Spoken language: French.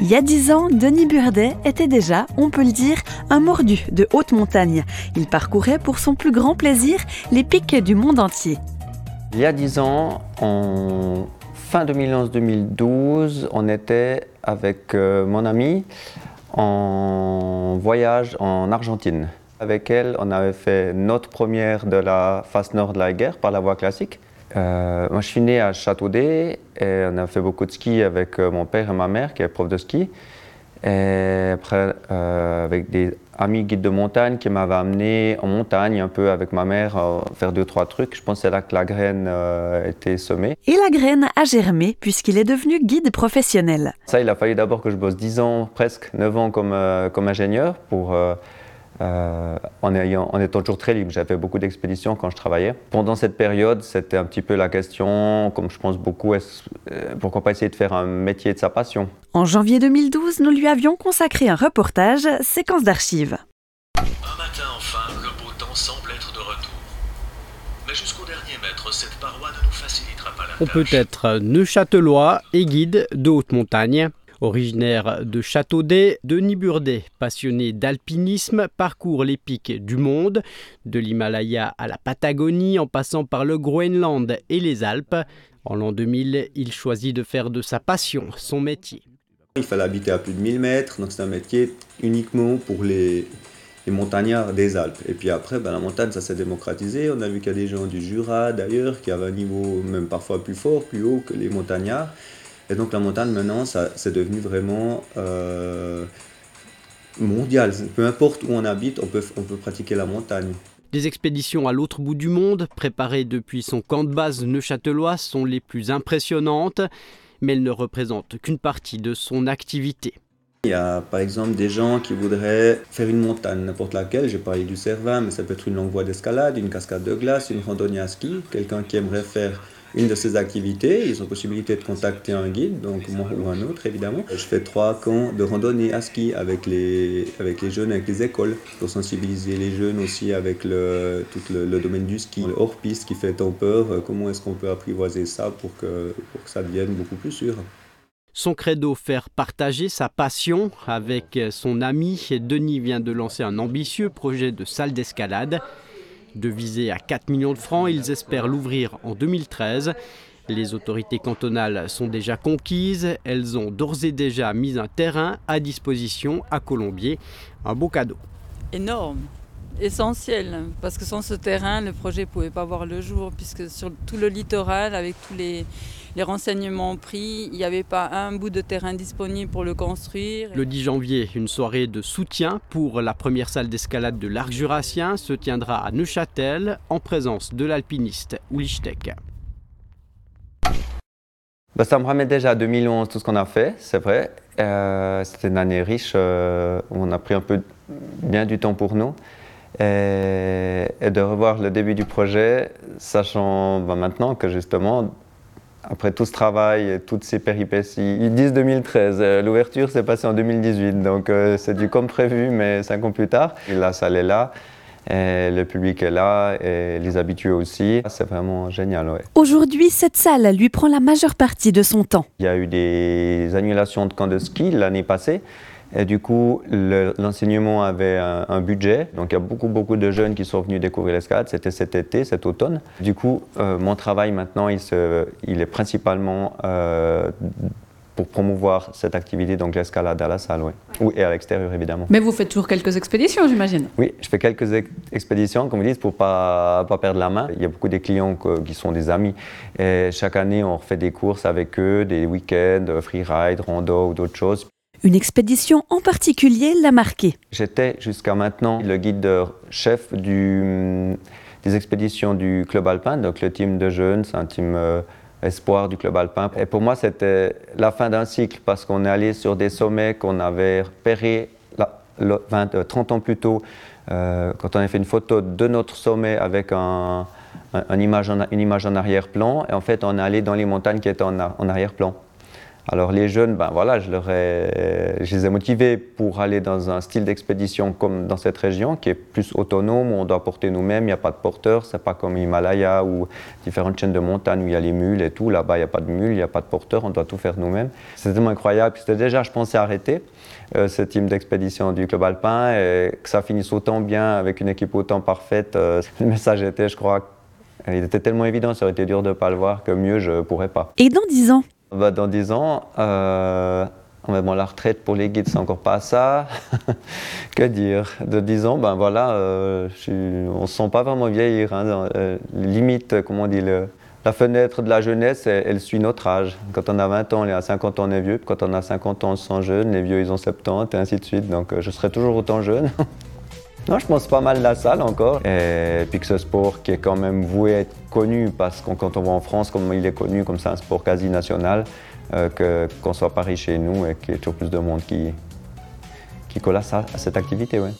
Il y a dix ans, Denis Burdet était déjà, on peut le dire, un mordu de haute montagne. Il parcourait pour son plus grand plaisir les pics du monde entier. Il y a dix ans, en fin 2011-2012, on était avec euh, mon ami en voyage en Argentine. Avec elle, on avait fait notre première de la face nord de la guerre par la voie classique. Euh, moi, je suis né à Châteaudet et on a fait beaucoup de ski avec euh, mon père et ma mère, qui est prof de ski. Et après, euh, avec des amis guides de montagne qui m'avaient amené en montagne un peu avec ma mère faire deux, trois trucs. Je pense que c'est là que la graine a été semée. Et la graine a germé puisqu'il est devenu guide professionnel. Ça, il a fallu d'abord que je bosse 10 ans, presque 9 ans comme, comme ingénieur pour euh, en, ayant, en, étant toujours très libre. J'avais beaucoup d'expéditions quand je travaillais. Pendant cette période, c'était un petit peu la question, comme je pense beaucoup, euh, pourquoi pas essayer de faire un métier de sa passion? En janvier 2012, nous lui avions consacré un reportage, séquence d'archives. Un matin enfin, le beau temps semble être de retour. Mais jusqu'au dernier mètre, cette paroi ne nous facilitera pas la On peut être neuchâtelois et guide de haute montagne. Originaire de Châteaudet, Denis Burdet, passionné d'alpinisme, parcourt les pics du monde, de l'Himalaya à la Patagonie en passant par le Groenland et les Alpes. En l'an 2000, il choisit de faire de sa passion son métier. Il fallait habiter à plus de 1000 mètres, donc c'est un métier uniquement pour les, montagnards des Alpes. Et puis après, ben, la montagne, ça s'est démocratisé. On a vu qu'il y a des gens du Jura, d'ailleurs, qui avaient un niveau même parfois plus fort, plus haut que les montagnards. Et donc la montagne maintenant, c'est devenu vraiment euh, mondial. Peu importe où on habite, on peut, on peut pratiquer la montagne. Des expéditions à l'autre bout du monde, préparées depuis son camp de base neuchâtelois, sont les plus impressionnantes, mais elles ne représentent qu'une partie de son activité. Il y a par exemple des gens qui voudraient faire une montagne, n'importe laquelle. J'ai parlé du Cervin, mais ça peut être une longue voie d'escalade, une cascade de glace, une randonnée à ski. Quelqu'un qui aimerait faire une de ces activités. Ils ont possibilité de contacter un guide, donc moi ou un autre évidemment. Je fais trois camps de randonnée à ski avec les, avec les jeunes, avec les écoles, pour sensibiliser les jeunes aussi avec le, tout le, domaine du ski, le hors-piste qui fait tant peur. Euh, comment est-ce qu'on peut apprivoiser ça pour que, pour que ça devienne beaucoup plus sûr? Son credo, faire partager sa passion avec son ami. Denis vient de lancer un ambitieux projet de salle d'escalade. De viser à 4 millions de francs, ils espèrent l'ouvrir en 2013. Les autorités cantonales sont déjà conquises, elles ont d'ores et déjà mis un terrain à disposition à Colombier. Un beau cadeau. Énorme, essentiel, parce que sans ce terrain, le projet ne pouvait pas voir le jour, puisque sur tout le littoral, avec tous les, les renseignements pris, il n'y avait pas un bout de terrain disponible pour le construire. Le 10 janvier, une soirée de soutien pour la première salle d'escalade de l'arc jurassien se tiendra à Neuchâtel en présence de l'alpiniste Ulichtek. Bah, ça me ramène déjà à 2011 tout ce qu'on a fait, c'est vrai. Euh, c'était une année riche euh, où on a pris un peu bien du temps pour nous. Et, de revoir le début du projet, sachant bah, maintenant que justement après tout ce travail et toutes ces péripéties. Ils disent 2013, euh, l'ouverture s'est passée en 2018, donc euh, c'est du comme prévu, mais cinq ans plus tard. Et la salle est là, et le public est là, et les habitués aussi. C'est vraiment génial. Ouais. Aujourd'hui, cette salle lui prend la majeure partie de son temps. Il y a eu des annulations de camps de ski l'année passée. Et du coup, l'enseignement avait un, budget. Donc, il y a beaucoup, beaucoup de jeunes qui sont venus découvrir l'escalade. C'était cet été, cet automne. Du coup, euh, mon travail maintenant, il, se, il est principalement euh, pour promouvoir cette activité, donc l'escalade à la salle, oui. et à l'extérieur, évidemment. Mais vous faites toujours quelques expéditions, j'imagine Oui, je fais quelques expéditions, comme vous dites, pour ne pas, pas perdre la main. Il y a beaucoup de clients qui sont des amis. Et chaque année, on refait des courses avec eux, des week-ends, freeride, rando ou d'autres choses. Une expédition en particulier l'a marqué. J'étais jusqu'à maintenant le guide chef des expéditions du Club Alpin, donc le team de jeunes, c'est un team euh, espoir du Club Alpin. Et pour moi, c'était la fin d'un cycle parce qu'on est allé sur des sommets qu'on avait repérés 20, 30 euh, ans plus tôt, euh, quand on avait fait une photo de notre sommet avec une image en arrière-plan. Et en fait, on est allé dans les montagnes qui étaient en arrière-plan. Alors les jeunes, ben voilà, je, leur ai, je les ai motivés pour aller dans un style d'expédition comme dans cette région, qui est plus autonome, où on doit porter nous-mêmes, il n'y a pas de porteur, c'est pas comme l'Himalaya ou différentes chaînes de montagnes où il y a les mules et tout. Là-bas, il n'y a pas de mules, il n'y a pas de porteur, on doit tout faire nous-mêmes. C'est tellement incroyable. C'était déjà, je pensais arrêter euh, ce team d'expédition du Club Alpin et que ça finisse autant bien avec une équipe autant parfaite. Euh, le message était, je crois, il était tellement évident, ça aurait été dur de ne pas le voir, que mieux je pourrais pas. Et dans 10 ans? Bah, Dans 10 ans, euh, bon, la retraite pour les guides, c'est encore pas ça. que dire De 10 ans, ben voilà, euh, on ne se sent pas vraiment vieillir. Hein, euh, limite, comment on dit, la fenêtre de la jeunesse, elle, suit notre âge. Quand on a 20 ans, à 50 ans, on est vieux. Quand on a 50 ans, on se sent jeune. Les vieux, ils ont 70, et ainsi de suite. Donc, euh, je serai toujours autant jeune. Non, je pense pas mal la salle encore. Et puis que ce sport qui est quand même voué être connu, parce que quand on voit en France comme il est connu, comme c'est un sport quasi national, euh, qu'on soit Paris chez nous et qu'il y ait toujours plus de monde qui, qui colle à, à cette activité. Ouais.